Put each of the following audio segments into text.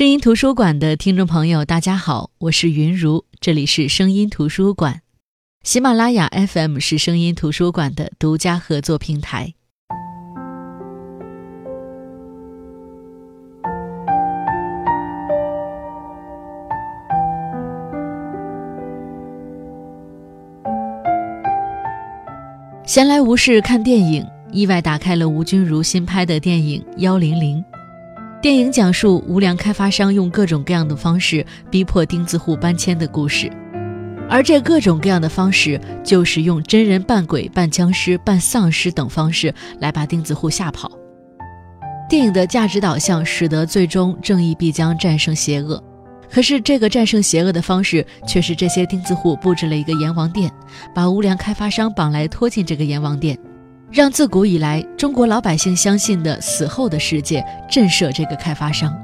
声音图书馆的听众朋友，大家好，我是云如，这里是声音图书馆。喜马拉雅 FM 是声音图书馆的独家合作平台。闲来无事看电影，意外打开了吴君如新拍的电影《幺零零》。电影讲述无良开发商用各种各样的方式逼迫钉子户搬迁的故事，而这各种各样的方式就是用真人扮鬼、扮僵尸、扮丧尸等方式来把钉子户吓跑。电影的价值导向使得最终正义必将战胜邪恶，可是这个战胜邪恶的方式却是这些钉子户布置了一个阎王殿，把无良开发商绑来拖进这个阎王殿。让自古以来中国老百姓相信的死后的世界震慑这个开发商。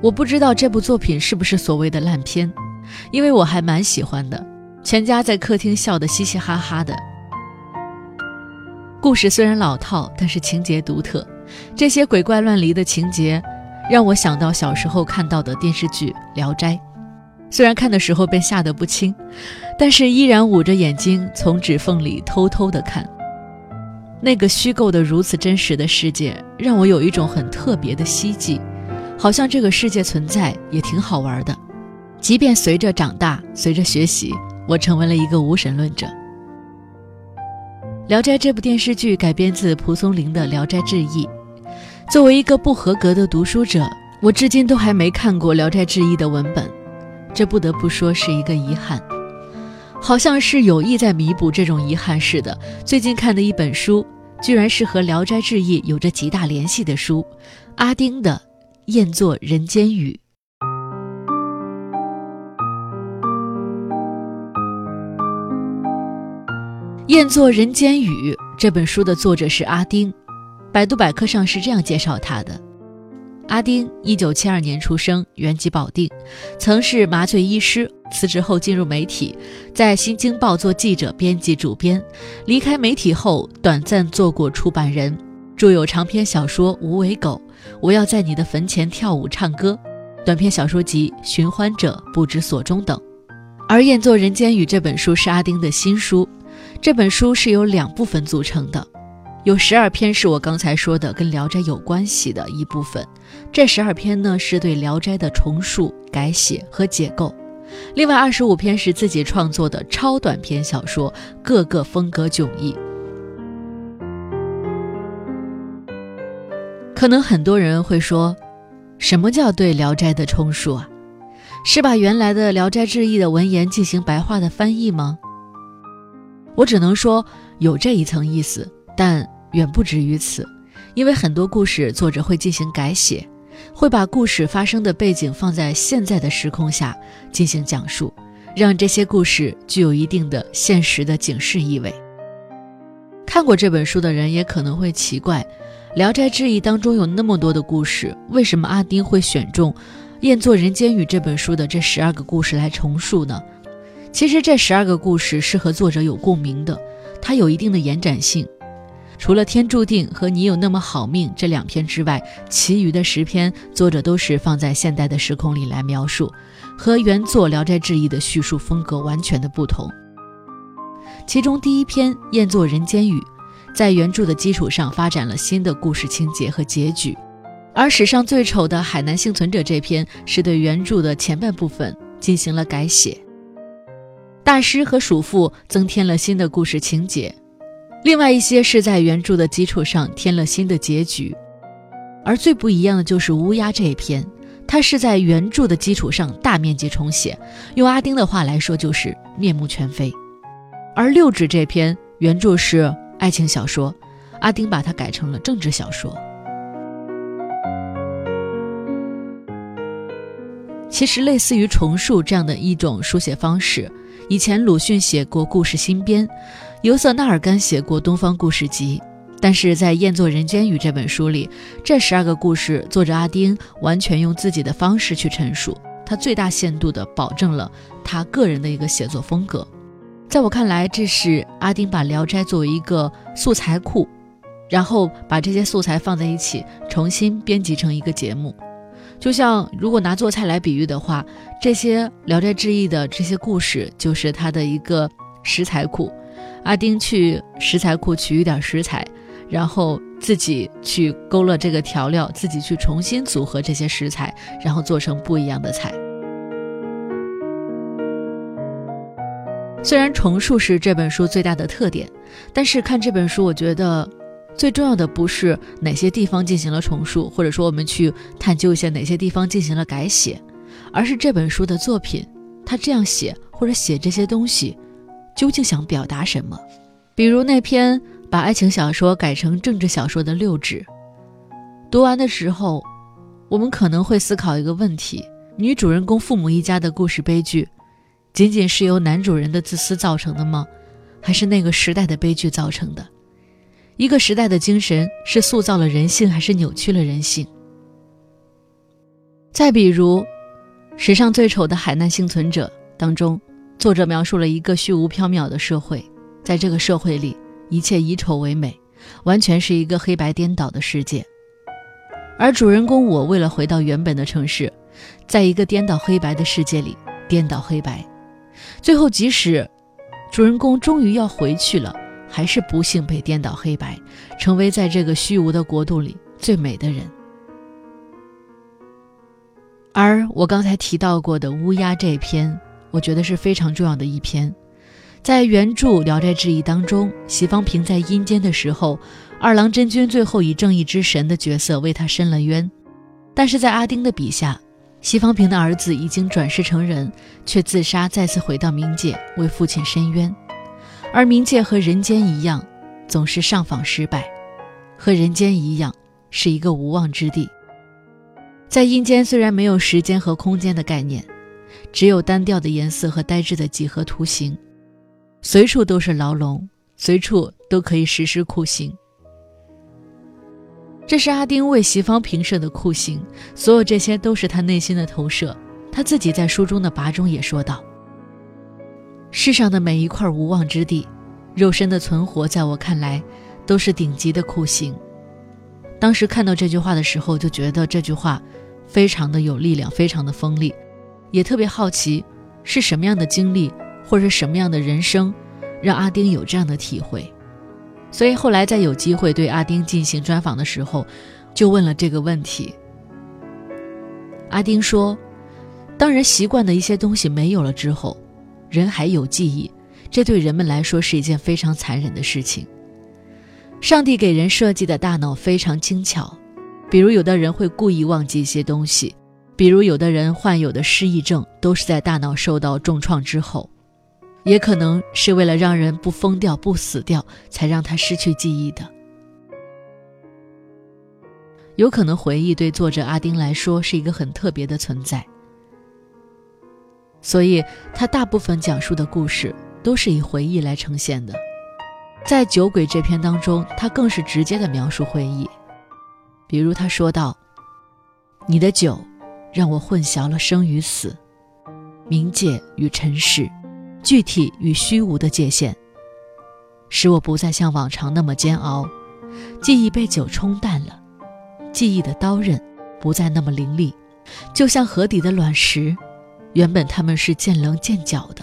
我不知道这部作品是不是所谓的烂片，因为我还蛮喜欢的，全家在客厅笑得嘻嘻哈哈的。故事虽然老套，但是情节独特，这些鬼怪乱离的情节，让我想到小时候看到的电视剧《聊斋》。虽然看的时候被吓得不轻，但是依然捂着眼睛从指缝里偷偷的看。那个虚构的如此真实的世界，让我有一种很特别的希冀，好像这个世界存在也挺好玩的。即便随着长大，随着学习，我成为了一个无神论者。《聊斋》这部电视剧改编自蒲松龄的《聊斋志异》，作为一个不合格的读书者，我至今都还没看过《聊斋志异》的文本。这不得不说是一个遗憾，好像是有意在弥补这种遗憾似的。最近看的一本书，居然是和《聊斋志异》有着极大联系的书——阿丁的《宴作人间语》。《宴作人间雨》这本书的作者是阿丁，百度百科上是这样介绍他的。阿丁，一九七二年出生，原籍保定，曾是麻醉医师。辞职后进入媒体，在《新京报》做记者、编辑、主编。离开媒体后，短暂做过出版人，著有长篇小说《无尾狗》《我要在你的坟前跳舞唱歌》，短篇小说集《寻欢者不知所终》等。而《宴作人间与》这本书是阿丁的新书，这本书是由两部分组成的。有十二篇是我刚才说的跟《聊斋》有关系的一部分，这十二篇呢是对《聊斋》的重述、改写和解构，另外二十五篇是自己创作的超短篇小说，各个风格迥异。可能很多人会说，什么叫对《聊斋》的重述啊？是把原来的《聊斋志异》的文言进行白话的翻译吗？我只能说有这一层意思，但。远不止于此，因为很多故事作者会进行改写，会把故事发生的背景放在现在的时空下进行讲述，让这些故事具有一定的现实的警示意味。看过这本书的人也可能会奇怪，《聊斋志异》当中有那么多的故事，为什么阿丁会选中《宴作人间与》这本书的这十二个故事来重述呢？其实这十二个故事是和作者有共鸣的，它有一定的延展性。除了《天注定》和你有那么好命这两篇之外，其余的十篇作者都是放在现代的时空里来描述，和原作《聊斋志异》的叙述风格完全的不同。其中第一篇《宴作人间语》，在原著的基础上发展了新的故事情节和结局，而史上最丑的海南幸存者这篇是对原著的前半部分进行了改写，大师和鼠妇增添了新的故事情节。另外一些是在原著的基础上添了新的结局，而最不一样的就是乌鸦这一篇，它是在原著的基础上大面积重写，用阿丁的话来说就是面目全非。而六指这篇原著是爱情小说，阿丁把它改成了政治小说。其实类似于重述这样的一种书写方式，以前鲁迅写过《故事新编》。尤瑟纳尔甘写过《东方故事集》，但是在《宴作人间语》这本书里，这十二个故事，作者阿丁完全用自己的方式去陈述，他最大限度地保证了他个人的一个写作风格。在我看来，这是阿丁把《聊斋》作为一个素材库，然后把这些素材放在一起，重新编辑成一个节目。就像如果拿做菜来比喻的话，这些《聊斋志异》的这些故事就是他的一个食材库。阿丁去食材库取一点食材，然后自己去勾勒这个调料，自己去重新组合这些食材，然后做成不一样的菜。虽然重述是这本书最大的特点，但是看这本书，我觉得。最重要的不是哪些地方进行了重述，或者说我们去探究一下哪些地方进行了改写，而是这本书的作品，他这样写或者写这些东西，究竟想表达什么？比如那篇把爱情小说改成政治小说的六指，读完的时候，我们可能会思考一个问题：女主人公父母一家的故事悲剧，仅仅是由男主人的自私造成的吗？还是那个时代的悲剧造成的？一个时代的精神是塑造了人性，还是扭曲了人性？再比如，《史上最丑的海难幸存者》当中，作者描述了一个虚无缥缈的社会，在这个社会里，一切以丑为美，完全是一个黑白颠倒的世界。而主人公我为了回到原本的城市，在一个颠倒黑白的世界里颠倒黑白，最后即使主人公终于要回去了。还是不幸被颠倒黑白，成为在这个虚无的国度里最美的人。而我刚才提到过的乌鸦这篇，我觉得是非常重要的一篇。在原著《聊斋志异》当中，席方平在阴间的时候，二郎真君最后以正义之神的角色为他伸了冤。但是在阿丁的笔下，席方平的儿子已经转世成人，却自杀，再次回到冥界为父亲伸冤。而冥界和人间一样，总是上访失败，和人间一样是一个无望之地。在阴间，虽然没有时间和空间的概念，只有单调的颜色和呆滞的几何图形，随处都是牢笼，随处都可以实施酷刑。这是阿丁为席方平设的酷刑，所有这些都是他内心的投射。他自己在书中的跋中也说道。世上的每一块无望之地，肉身的存活，在我看来，都是顶级的酷刑。当时看到这句话的时候，就觉得这句话非常的有力量，非常的锋利，也特别好奇是什么样的经历，或者什么样的人生，让阿丁有这样的体会。所以后来在有机会对阿丁进行专访的时候，就问了这个问题。阿丁说：“当人习惯的一些东西没有了之后。”人还有记忆，这对人们来说是一件非常残忍的事情。上帝给人设计的大脑非常精巧，比如有的人会故意忘记一些东西，比如有的人患有的失忆症都是在大脑受到重创之后，也可能是为了让人不疯掉、不死掉，才让他失去记忆的。有可能回忆对作者阿丁来说是一个很特别的存在。所以，他大部分讲述的故事都是以回忆来呈现的。在《酒鬼》这篇当中，他更是直接的描述回忆。比如他说道：“你的酒，让我混淆了生与死，冥界与尘世，具体与虚无的界限，使我不再像往常那么煎熬。记忆被酒冲淡了，记忆的刀刃不再那么凌厉，就像河底的卵石。”原本他们是见棱见角的，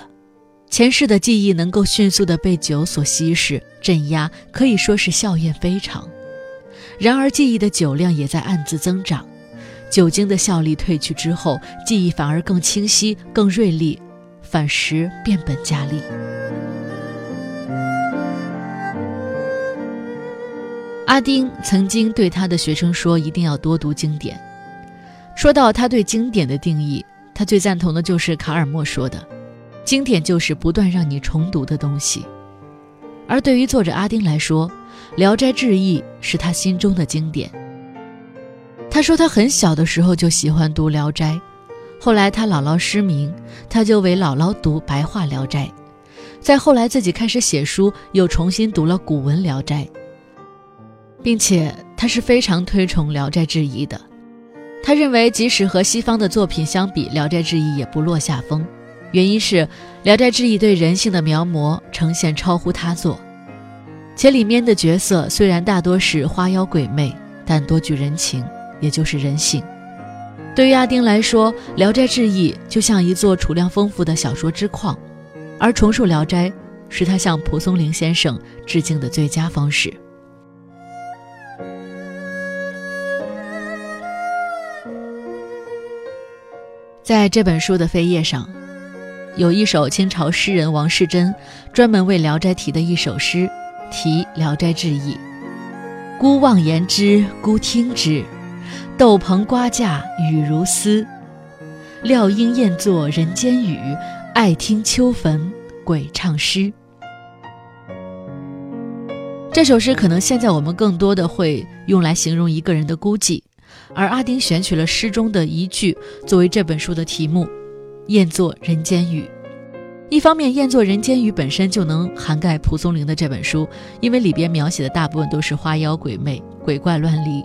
前世的记忆能够迅速的被酒所稀释、镇压，可以说是效验非常。然而，记忆的酒量也在暗自增长，酒精的效力褪去之后，记忆反而更清晰、更锐利，反时变本加厉。阿丁曾经对他的学生说：“一定要多读经典。”说到他对经典的定义。他最赞同的就是卡尔默说的：“经典就是不断让你重读的东西。”而对于作者阿丁来说，《聊斋志异》是他心中的经典。他说他很小的时候就喜欢读《聊斋》，后来他姥姥失明，他就为姥姥读白话《聊斋》，再后来自己开始写书，又重新读了古文《聊斋》，并且他是非常推崇《聊斋志异》的。他认为，即使和西方的作品相比，《聊斋志异》也不落下风。原因是，《聊斋志异》对人性的描摹呈现超乎他作。且里面的角色虽然大多是花妖鬼魅，但多具人情，也就是人性。对于阿丁来说，《聊斋志异》就像一座储量丰富的小说之矿，而重述《聊斋》是他向蒲松龄先生致敬的最佳方式。在这本书的扉页上，有一首清朝诗人王士祯专门为《聊斋》题的一首诗，题《聊斋志异》：“孤望言之，孤听之，斗篷瓜架雨如丝。料应厌作人间语，爱听秋坟鬼唱诗。”这首诗可能现在我们更多的会用来形容一个人的孤寂。而阿丁选取了诗中的一句作为这本书的题目，“厌作人间语”。一方面，“厌作人间语”本身就能涵盖蒲松龄的这本书，因为里边描写的大部分都是花妖鬼魅、鬼怪乱离；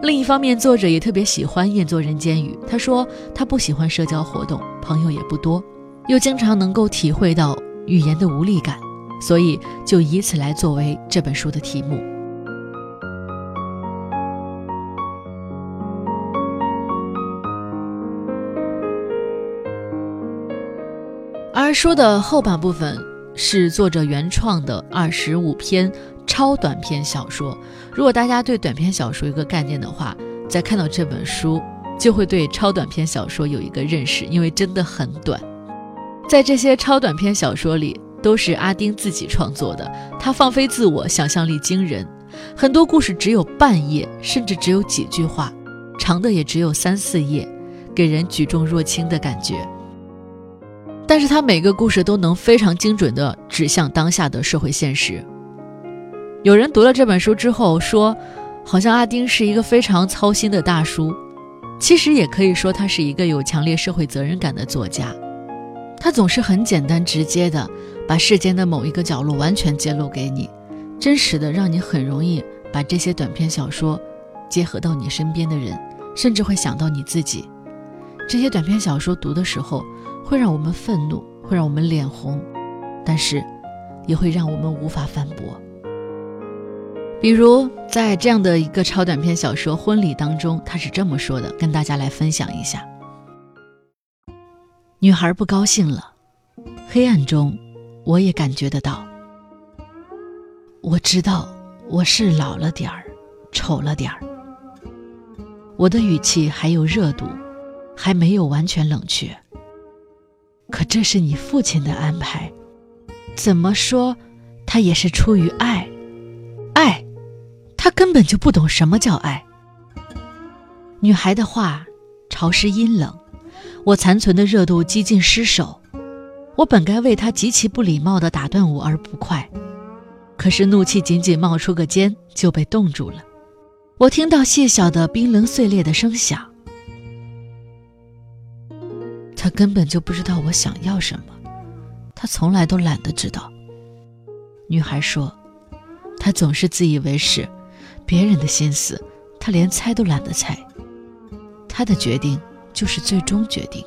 另一方面，作者也特别喜欢“厌作人间语”。他说他不喜欢社交活动，朋友也不多，又经常能够体会到语言的无力感，所以就以此来作为这本书的题目。而书的后半部分是作者原创的二十五篇超短篇小说。如果大家对短篇小说有个概念的话，在看到这本书，就会对超短篇小说有一个认识，因为真的很短。在这些超短篇小说里，都是阿丁自己创作的，他放飞自我，想象力惊人，很多故事只有半页，甚至只有几句话，长的也只有三四页，给人举重若轻的感觉。但是他每个故事都能非常精准地指向当下的社会现实。有人读了这本书之后说，好像阿丁是一个非常操心的大叔。其实也可以说他是一个有强烈社会责任感的作家。他总是很简单直接的把世间的某一个角落完全揭露给你，真实的让你很容易把这些短篇小说结合到你身边的人，甚至会想到你自己。这些短篇小说读的时候。会让我们愤怒，会让我们脸红，但是也会让我们无法反驳。比如在这样的一个超短篇小说《婚礼》当中，他是这么说的，跟大家来分享一下：女孩不高兴了，黑暗中我也感觉得到。我知道我是老了点儿，丑了点儿。我的语气还有热度，还没有完全冷却。可这是你父亲的安排，怎么说，他也是出于爱，爱，根本就不懂什么叫爱。女孩的话潮湿阴冷，我残存的热度几近失守，我本该为他极其不礼貌的打断我而不快，可是怒气仅仅冒出个尖就被冻住了。我听到细小的冰冷碎裂的声响。他根本就不知道我想要什么，他从来都懒得知道。女孩说：“他总是自以为是，别人的心思他连猜都懒得猜。他的决定就是最终决定。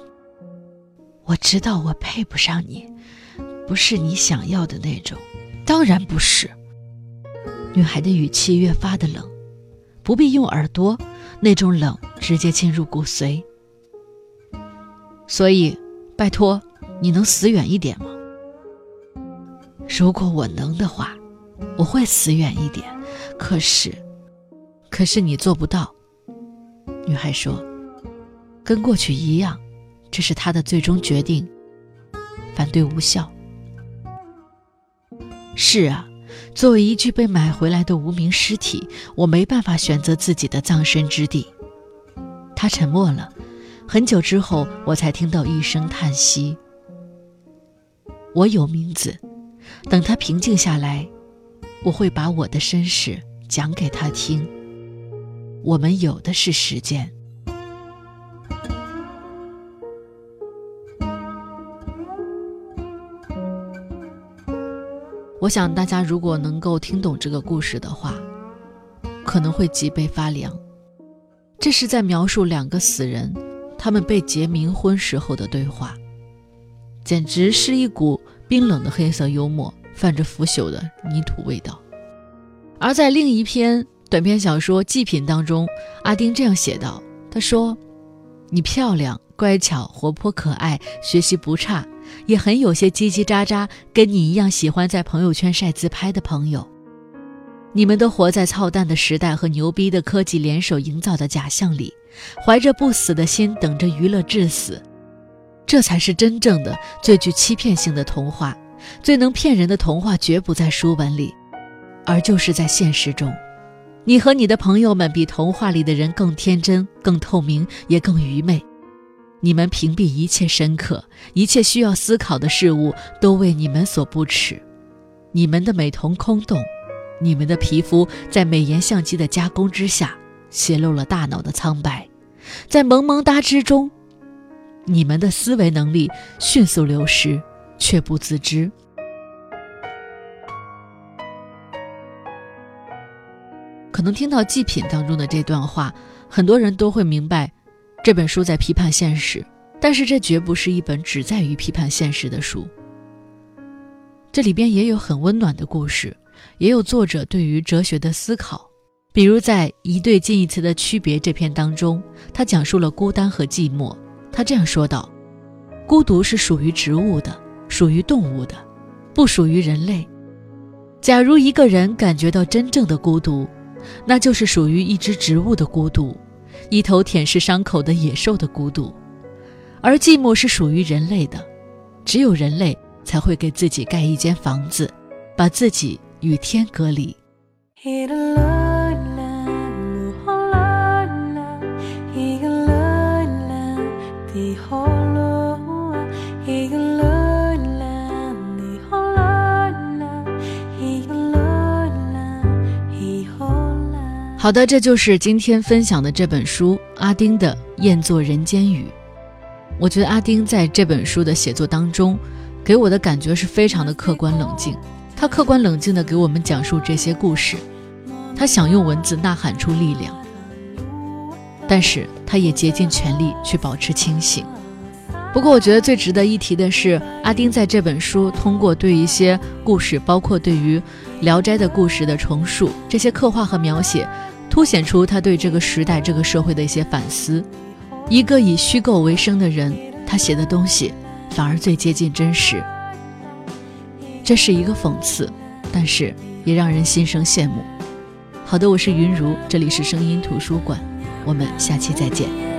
我知道我配不上你，不是你想要的那种，当然不是。”女孩的语气越发的冷，不必用耳朵，那种冷直接进入骨髓。所以，拜托，你能死远一点吗？如果我能的话，我会死远一点。可是，可是你做不到。女孩说：“跟过去一样，这是他的最终决定。反对无效。”是啊，作为一具被买回来的无名尸体，我没办法选择自己的葬身之地。他沉默了。很久之后，我才听到一声叹息。我有名字，等他平静下来，我会把我的身世讲给他听。我们有的是时间。我想大家如果能够听懂这个故事的话，可能会脊背发凉。这是在描述两个死人。他们被结冥婚时候的对话，简直是一股冰冷的黑色幽默，泛着腐朽的泥土味道。而在另一篇短篇小说《祭品》当中，阿丁这样写道：“他说，你漂亮、乖巧、活泼、可爱，学习不差，也很有些叽叽喳喳，跟你一样喜欢在朋友圈晒自拍的朋友。你们都活在操蛋的时代和牛逼的科技联手营造的假象里，怀着不死的心等着娱乐致死。这才是真正的最具欺骗性的童话。最能骗人的童话绝不在书本里，而就是在现实中。”你和你的朋友们比童话里的人更天真、更透明，也更愚昧。你们屏蔽一切深刻、一切需要思考的事物，都为你们所不耻。你们的美瞳空洞，你们的皮肤在美颜相机的加工之下泄露了大脑的苍白，在萌萌哒之中，你们的思维能力迅速流失，却不自知。可能听到《祭品》当中的这段话，很多人都会明白，这本书在批判现实。但是这绝不是一本只在于批判现实的书。这里边也有很温暖的故事，也有作者对于哲学的思考。比如在《一对近义词的区别》这篇当中，他讲述了孤单和寂寞。他这样说道：“孤独是属于植物的，属于动物的，不属于人类。假如一个人感觉到真正的孤独，那就是属于一只植物的孤独，一头舔舐伤口的野兽的孤独，而寂寞是属于人类的，只有人类才会给自己盖一间房子，把自己与天隔离。好的，这就是今天分享的这本书阿丁的《宴作人间语》。我觉得阿丁在这本书的写作当中，给我的感觉是非常的客观冷静。他客观冷静地给我们讲述这些故事，他想用文字呐喊出力量，但是他也竭尽全力去保持清醒。不过，我觉得最值得一提的是，阿丁在这本书通过对一些故事，包括对于《聊斋》的故事的重述，这些刻画和描写。凸显出他对这个时代、这个社会的一些反思。一个以虚构为生的人，他写的东西反而最接近真实。这是一个讽刺，但是也让人心生羡慕。好的，我是云如，这里是声音图书馆，我们下期再见。